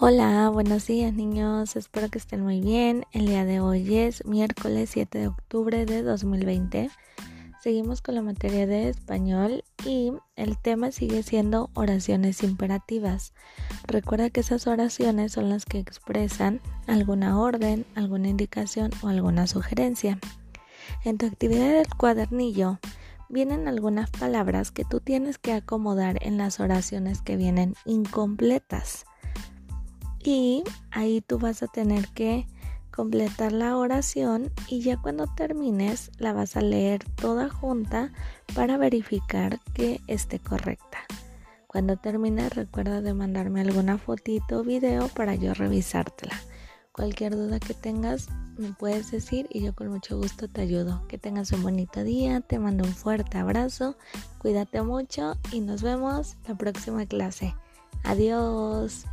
Hola, buenos días niños, espero que estén muy bien. El día de hoy es miércoles 7 de octubre de 2020. Seguimos con la materia de español y el tema sigue siendo oraciones imperativas. Recuerda que esas oraciones son las que expresan alguna orden, alguna indicación o alguna sugerencia. En tu actividad del cuadernillo vienen algunas palabras que tú tienes que acomodar en las oraciones que vienen incompletas y ahí tú vas a tener que completar la oración y ya cuando termines la vas a leer toda junta para verificar que esté correcta. Cuando termines recuerda de mandarme alguna fotito o video para yo revisártela. Cualquier duda que tengas me puedes decir y yo con mucho gusto te ayudo. Que tengas un bonito día, te mando un fuerte abrazo, cuídate mucho y nos vemos la próxima clase. Adiós.